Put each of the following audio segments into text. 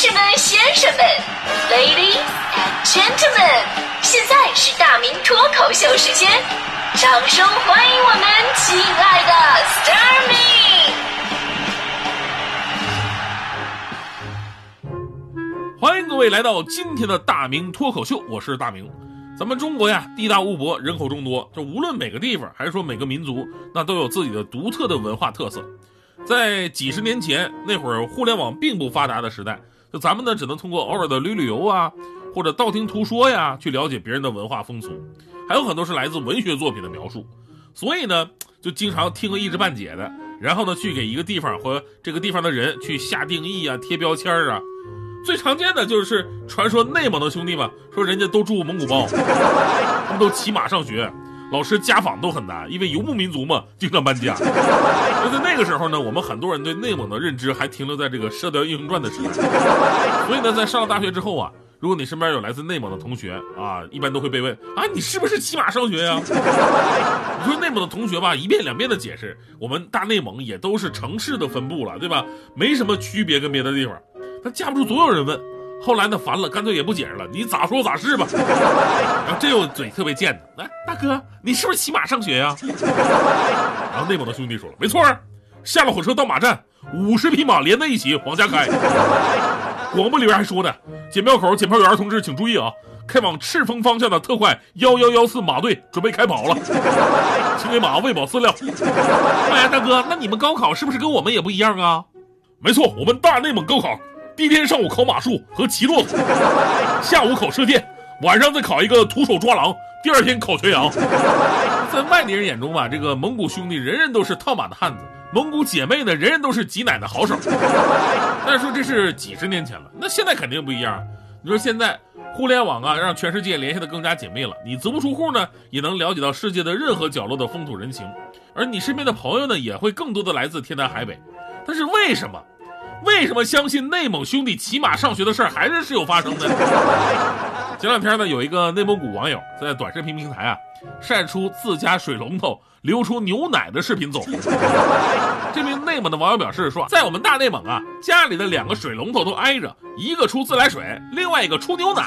士们、先生们，Ladies and Gentlemen，现在是大明脱口秀时间，掌声欢迎我们亲爱的 s t a r m y 欢迎各位来到今天的大明脱口秀，我是大明。咱们中国呀，地大物博，人口众多，就无论每个地方，还是说每个民族，那都有自己的独特的文化特色。在几十年前那会儿，互联网并不发达的时代，就咱们呢，只能通过偶尔的旅旅游啊，或者道听途说呀，去了解别人的文化风俗，还有很多是来自文学作品的描述。所以呢，就经常听个一知半解的，然后呢，去给一个地方和这个地方的人去下定义啊，贴标签啊。最常见的就是传说内蒙的兄弟们说人家都住蒙古包，他们都骑马上学，老师家访都很难，因为游牧民族嘛，经常搬家。就在那个时候呢，我们很多人对内蒙的认知还停留在这个《射雕英雄传》的时代。所以呢，在上了大学之后啊，如果你身边有来自内蒙的同学啊，一般都会被问啊，你是不是骑马上学呀？你说内蒙的同学吧，一遍两遍的解释，我们大内蒙也都是城市的分布了，对吧？没什么区别跟别的地方。他架不住总有人问，后来呢烦了，干脆也不解释了，你咋说咋是吧。然后这又嘴特别贱的，来大哥，你是不是骑马上学呀？然后内蒙的兄弟说了，没错下了火车到马站，五十匹马连在一起往家开。广播里边还说呢，检票口检票员同志请注意啊，开往赤峰方向的特快幺幺幺四马队准备开跑了，请给马喂饱饲料。哎呀，大哥，那你们高考是不是跟我们也不一样啊？没错，我们大内蒙高考。第一天上午考马术和骑骆驼，下午考射箭，晚上再考一个徒手抓狼。第二天考全羊。在外地人眼中吧，这个蒙古兄弟人人都是套马的汉子，蒙古姐妹呢人人都是挤奶的好手。但是说这是几十年前了，那现在肯定不一样。你说现在互联网啊，让全世界联系的更加紧密了，你足不出户呢，也能了解到世界的任何角落的风土人情，而你身边的朋友呢，也会更多的来自天南海北。但是为什么？为什么相信内蒙兄弟骑马上学的事儿还是时有发生的？前两天呢，有一个内蒙古网友在短视频平台啊，晒出自家水龙头流出牛奶的视频走红。这名内蒙的网友表示说，在我们大内蒙啊，家里的两个水龙头都挨着，一个出自来水，另外一个出牛奶。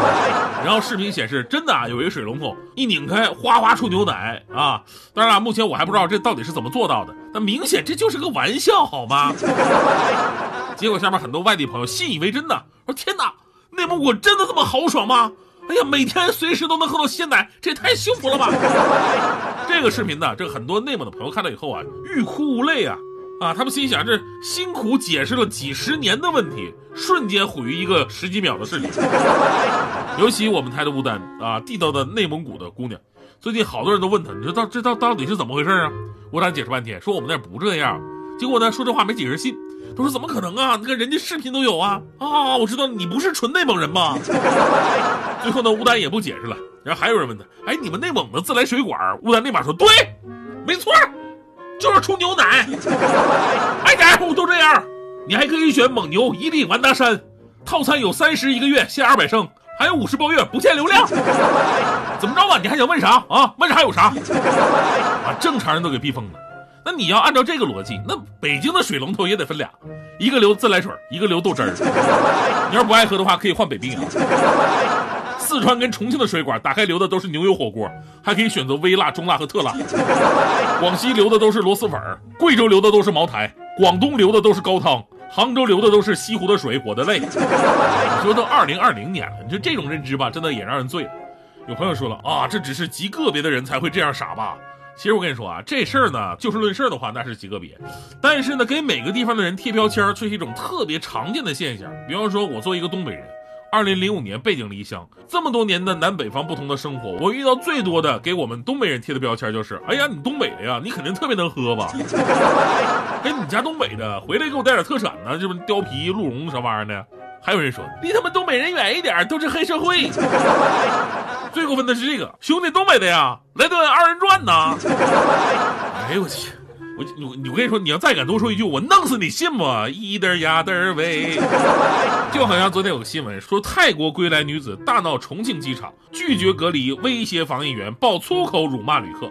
然后视频显示，真的啊，有一个水龙头一拧开，哗哗出牛奶啊！当然了，目前我还不知道这到底是怎么做到的，但明显这就是个玩笑，好吗？结果下面很多外地朋友信以为真的，说天哪！内蒙古真的这么豪爽吗？哎呀，每天随时都能喝到鲜奶，这也太幸福了吧！这个视频呢，这很多内蒙的朋友看到以后啊，欲哭无泪啊！啊，他们心想，这辛苦解释了几十年的问题，瞬间毁于一个十几秒的视频。尤其我们台的乌丹啊，地道的内蒙古的姑娘，最近好多人都问她，你说到这到到底是怎么回事啊？乌丹解释半天，说我们那不这样。结果呢，说这话没几个人信。都说怎么可能啊？那个人家视频都有啊！啊，我知道你不是纯内蒙人吧？最后呢，乌丹也不解释了。然后还有人问他：“哎，你们内蒙的自来水管？”乌丹立马说：“对，没错，就是出牛奶。爱家户都这样。你还可以选蒙牛伊利完达山套餐，有三十一个月限二百升，还有五十包月不限流量。怎么着吧？你还想问啥啊？问啥有啥？把正常人都给逼疯了。”那你要按照这个逻辑，那北京的水龙头也得分俩，一个流自来水，一个流豆汁儿。你要是不爱喝的话，可以换北冰洋。四川跟重庆的水管打开流的都是牛油火锅，还可以选择微辣、中辣和特辣。广西流的都是螺蛳粉，贵州流的都是茅台，广东流的都是高汤，杭州流的都是西湖的水，我的泪。你说都二零二零年了，你说这种认知吧，真的也让人醉了。有朋友说了啊，这只是极个别的人才会这样傻吧？其实我跟你说啊，这事儿呢，就事论事的话，那是极个别。但是呢，给每个地方的人贴标签，却是一种特别常见的现象。比方说，我作为一个东北人，二零零五年背井离乡，这么多年的南北方不同的生活，我遇到最多的给我们东北人贴的标签就是：哎呀，你东北的呀，你肯定特别能喝吧？哎，你家东北的，回来给我带点特产呢，这不貂皮、鹿茸啥玩意儿的？还有人说，离他们东北人远一点，都是黑社会。最过分的是这个兄弟，东北的呀，来段二人转呐！哎呦我去，我你你我跟你说，你要再敢多说一句，我弄死你，信吗？一嘚呀嘚喂！就好像昨天有个新闻说，泰国归来女子大闹重庆机场，拒绝隔离，威胁防疫员，爆粗口辱骂旅客。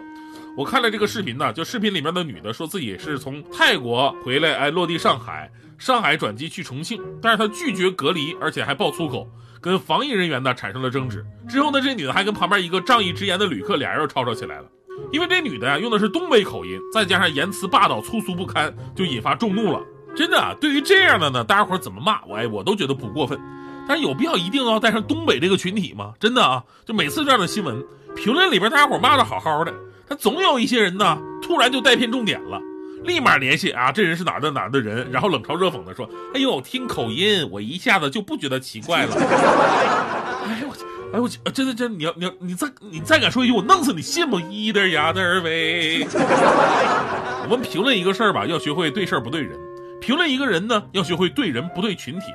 我看了这个视频呢，就视频里面的女的说自己是从泰国回来，哎，落地上海。上海转机去重庆，但是他拒绝隔离，而且还爆粗口，跟防疫人员呢产生了争执。之后呢，这女的还跟旁边一个仗义直言的旅客俩人又吵吵起来了。因为这女的呀用的是东北口音，再加上言辞霸道、粗俗不堪，就引发众怒了。真的，对于这样的呢，大家伙怎么骂我哎，我都觉得不过分。但是有必要一定要带上东北这个群体吗？真的啊，就每次这样的新闻评论里边，大家伙骂的好好的，他总有一些人呢，突然就带偏重点了，立马联系啊，这人是哪的哪的人，然后冷嘲热讽的说，哎呦，听口音我一下子就不觉得奇怪了。哎呦我去。哎我真的真的你要你要你再你再敢说一句我弄死你信不？一的呀的喂！我们评论一个事儿吧，要学会对事儿不对人；评论一个人呢，要学会对人不对群体。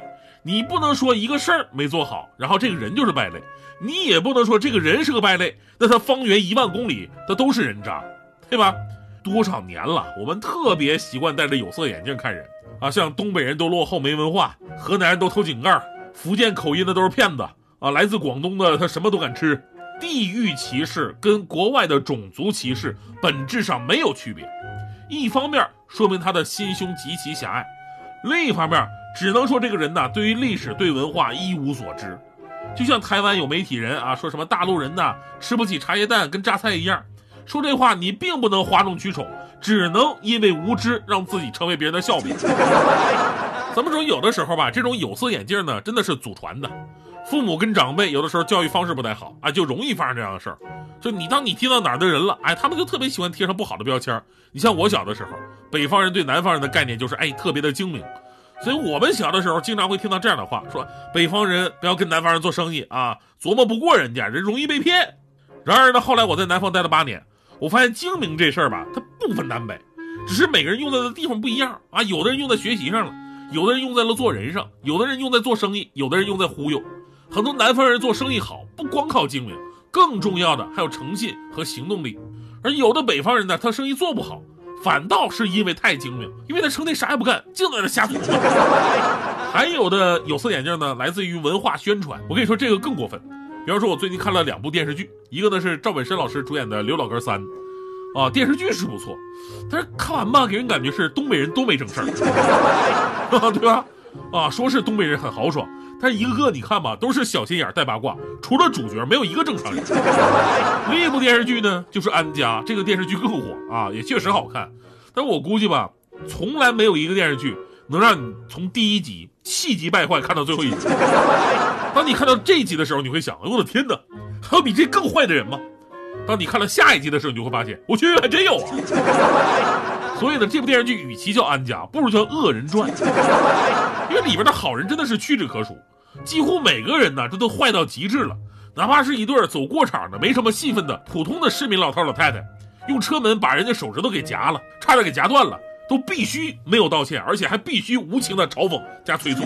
你不能说一个事儿没做好，然后这个人就是败类；你也不能说这个人是个败类，那他方圆一万公里他都是人渣，对吧？多少年了，我们特别习惯戴着有色眼镜看人啊，像东北人都落后没文化，河南人都偷井盖，福建口音的都是骗子。啊，来自广东的他什么都敢吃，地域歧视跟国外的种族歧视本质上没有区别。一方面说明他的心胸极其狭隘，另一方面只能说这个人呐，对于历史、对文化一无所知。就像台湾有媒体人啊，说什么大陆人呐吃不起茶叶蛋跟榨菜一样，说这话你并不能哗众取宠，只能因为无知让自己成为别人的笑柄。咱们说有的时候吧，这种有色眼镜呢，真的是祖传的。父母跟长辈有的时候教育方式不太好啊，就容易发生这样的事儿。就你当你听到哪儿的人了，哎，他们就特别喜欢贴上不好的标签。你像我小的时候，北方人对南方人的概念就是哎特别的精明，所以我们小的时候经常会听到这样的话，说北方人不要跟南方人做生意啊，琢磨不过人家，人容易被骗。然而呢，后来我在南方待了八年，我发现精明这事儿吧，它不分南北，只是每个人用在的地方不一样啊。有的人用在学习上了，有的人用在了做人上，有的人用在做生意，有的人用在忽悠。很多南方人做生意好，不光靠精明，更重要的还有诚信和行动力。而有的北方人呢，他生意做不好，反倒是因为太精明，因为他成天啥也不干，净在那瞎琢磨。还有的有色眼镜呢，来自于文化宣传。我跟你说，这个更过分。比方说，我最近看了两部电视剧，一个呢是赵本山老师主演的《刘老根三》，啊，电视剧是不错，但是看完吧，给人感觉是东北人都没正事儿，对吧？啊，说是东北人很豪爽。但一个个你看吧，都是小心眼带八卦，除了主角没有一个正常人。另一部电视剧呢，就是《安家》，这个电视剧更火啊，也确实好看。但是我估计吧，从来没有一个电视剧能让你从第一集气急败坏看到最后一集。当你看到这一集的时候，你会想：我的天哪，还有比这更坏的人吗？当你看了下一集的时候，你就会发现，我去，还真有啊！所以呢，这部电视剧与其叫《安家》，不如叫《恶人传》。因为里边的好人真的是屈指可数，几乎每个人呢，这都坏到极致了。哪怕是一对走过场的、没什么戏份的普通的市民老头老太太，用车门把人家手指头给夹了，差点给夹断了，都必须没有道歉，而且还必须无情的嘲讽加催促。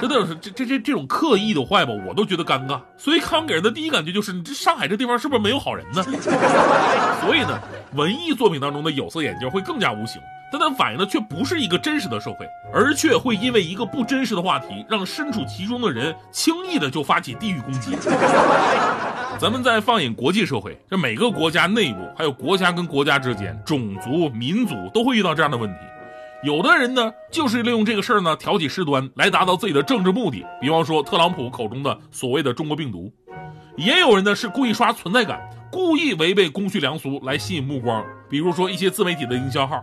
真的是这这这这种刻意的坏吧，我都觉得尴尬。所以康给人的第一感觉就是，你这上海这地方是不是没有好人呢？所以呢，文艺作品当中的有色眼镜会更加无情。但它反映的却不是一个真实的社会，而却会因为一个不真实的话题，让身处其中的人轻易的就发起地域攻击。咱们再放眼国际社会，这每个国家内部，还有国家跟国家之间，种族、民族都会遇到这样的问题。有的人呢，就是利用这个事儿呢，挑起事端，来达到自己的政治目的。比方说特朗普口中的所谓的中国病毒，也有人呢是故意刷存在感，故意违背公序良俗来吸引目光。比如说一些自媒体的营销号。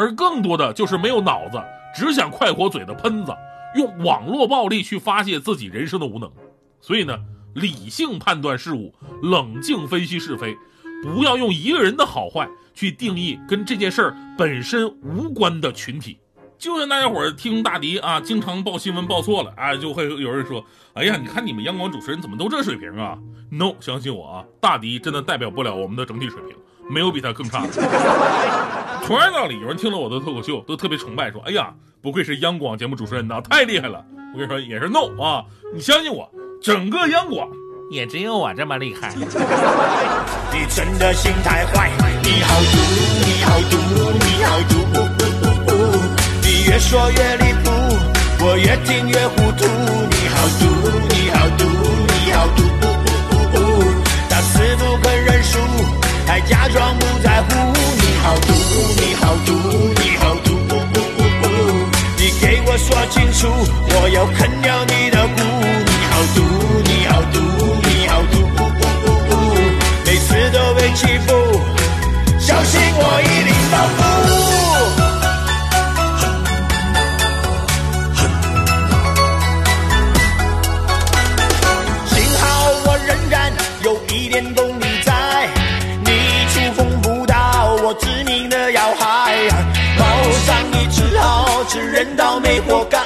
而更多的就是没有脑子，只想快活嘴的喷子，用网络暴力去发泄自己人生的无能。所以呢，理性判断事物，冷静分析是非，不要用一个人的好坏去定义跟这件事儿本身无关的群体。就像大家伙儿听大迪啊，经常报新闻报错了啊，就会有人说：“哎呀，你看你们央广主持人怎么都这水平啊？”No，相信我啊，大迪真的代表不了我们的整体水平。没有比他更差的。同样道理，有人听了我的脱口秀都特别崇拜，说：“哎呀，不愧是央广节目主持人呐，太厉害了！”我跟你说，也是 no 啊，你相信我，整个央广也只有我这么厉害。你真的心太坏，你好毒，你好毒，你好毒，你越说越离谱，我越听越糊涂。还假装不在乎。你好毒，你好毒，你好毒，不不不不，你给我说清楚，我要啃掉你。是人倒霉活干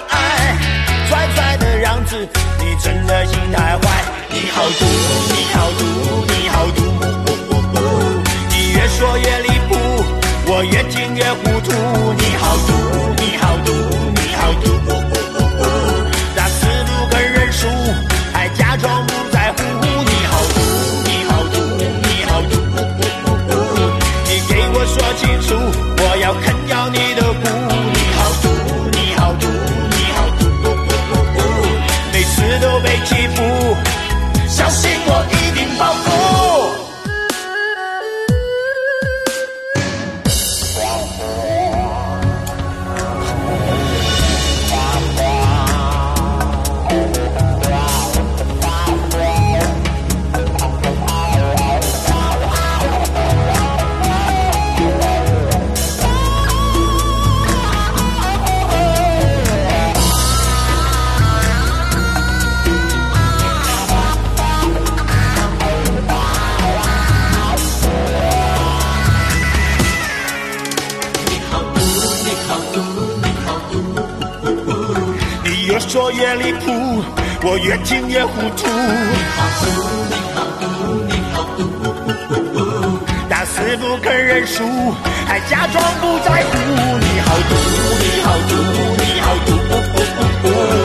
说也离谱我越听越糊涂。你好毒你好毒你好毒打死不肯认输还假装不在乎。你好毒你好毒你好毒毒毒毒。